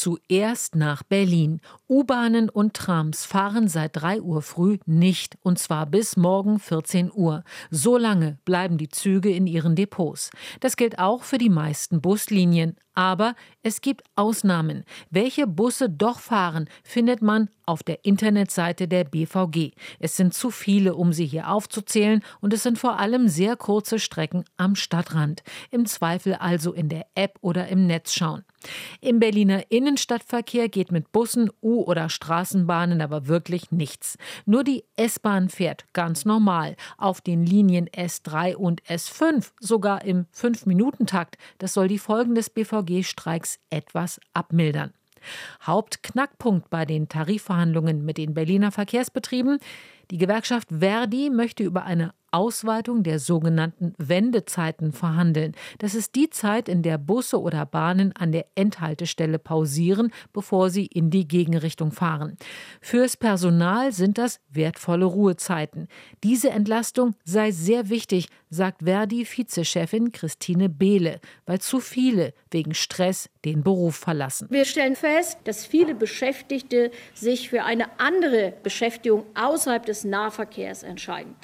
zuerst nach Berlin. U-Bahnen und Trams fahren seit 3 Uhr früh nicht, und zwar bis morgen 14 Uhr. So lange bleiben die Züge in ihren Depots. Das gilt auch für die meisten Buslinien. Aber es gibt Ausnahmen. Welche Busse doch fahren, findet man auf der Internetseite der BVG. Es sind zu viele, um sie hier aufzuzählen, und es sind vor allem sehr kurze Strecken am Stadtrand. Im Zweifel also in der App oder im Netz schauen. Im Berliner Innenstadtverkehr geht mit Bussen, U- oder Straßenbahnen aber wirklich nichts. Nur die S-Bahn fährt ganz normal auf den Linien S3 und S5, sogar im 5-Minuten-Takt. Das soll die Folgen des BVG-Streiks etwas abmildern. Hauptknackpunkt bei den Tarifverhandlungen mit den Berliner Verkehrsbetrieben die Gewerkschaft Verdi möchte über eine Ausweitung der sogenannten Wendezeiten verhandeln. Das ist die Zeit, in der Busse oder Bahnen an der Endhaltestelle pausieren, bevor sie in die Gegenrichtung fahren. Fürs Personal sind das wertvolle Ruhezeiten. Diese Entlastung sei sehr wichtig, sagt Verdi-Vizechefin Christine Behle, weil zu viele wegen Stress den Beruf verlassen. Wir stellen fest, dass viele Beschäftigte sich für eine andere Beschäftigung außerhalb des Nahverkehrs entscheiden.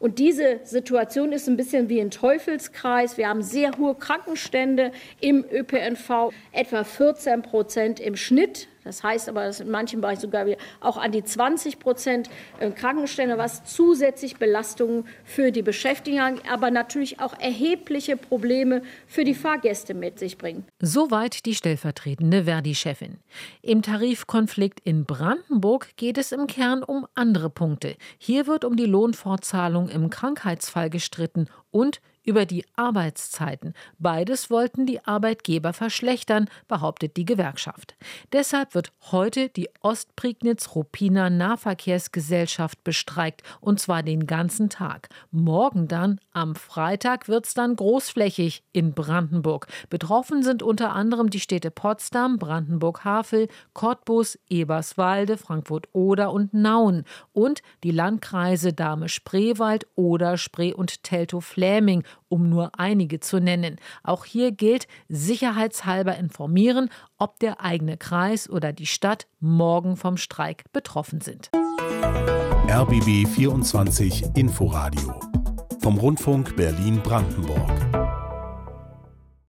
Und diese Situation ist ein bisschen wie ein Teufelskreis. Wir haben sehr hohe Krankenstände im ÖPNV, etwa 14 Prozent im Schnitt. Das heißt aber, dass in manchen Bereichen sogar auch an die 20 Prozent äh, Krankenstände, was zusätzlich Belastungen für die Beschäftigten, aber natürlich auch erhebliche Probleme für die Fahrgäste mit sich bringen. Soweit die stellvertretende Verdi-Chefin. Im Tarifkonflikt in Brandenburg geht es im Kern um andere Punkte. Hier wird um die Lohnfortzahlung im Krankheitsfall gestritten und über die Arbeitszeiten. Beides wollten die Arbeitgeber verschlechtern, behauptet die Gewerkschaft. Deshalb wird heute die Ostprignitz-Ruppiner Nahverkehrsgesellschaft bestreikt, und zwar den ganzen Tag. Morgen dann, am Freitag, wird es dann großflächig in Brandenburg. Betroffen sind unter anderem die Städte Potsdam, Brandenburg-Havel, Cottbus, Eberswalde, Frankfurt-Oder und Nauen und die Landkreise Dahme-Spreewald, Oder, Spree und Teltow-Fläming um nur einige zu nennen. Auch hier gilt sicherheitshalber informieren, ob der eigene Kreis oder die Stadt morgen vom Streik betroffen sind. RBB 24 Inforadio vom Rundfunk Berlin-Brandenburg.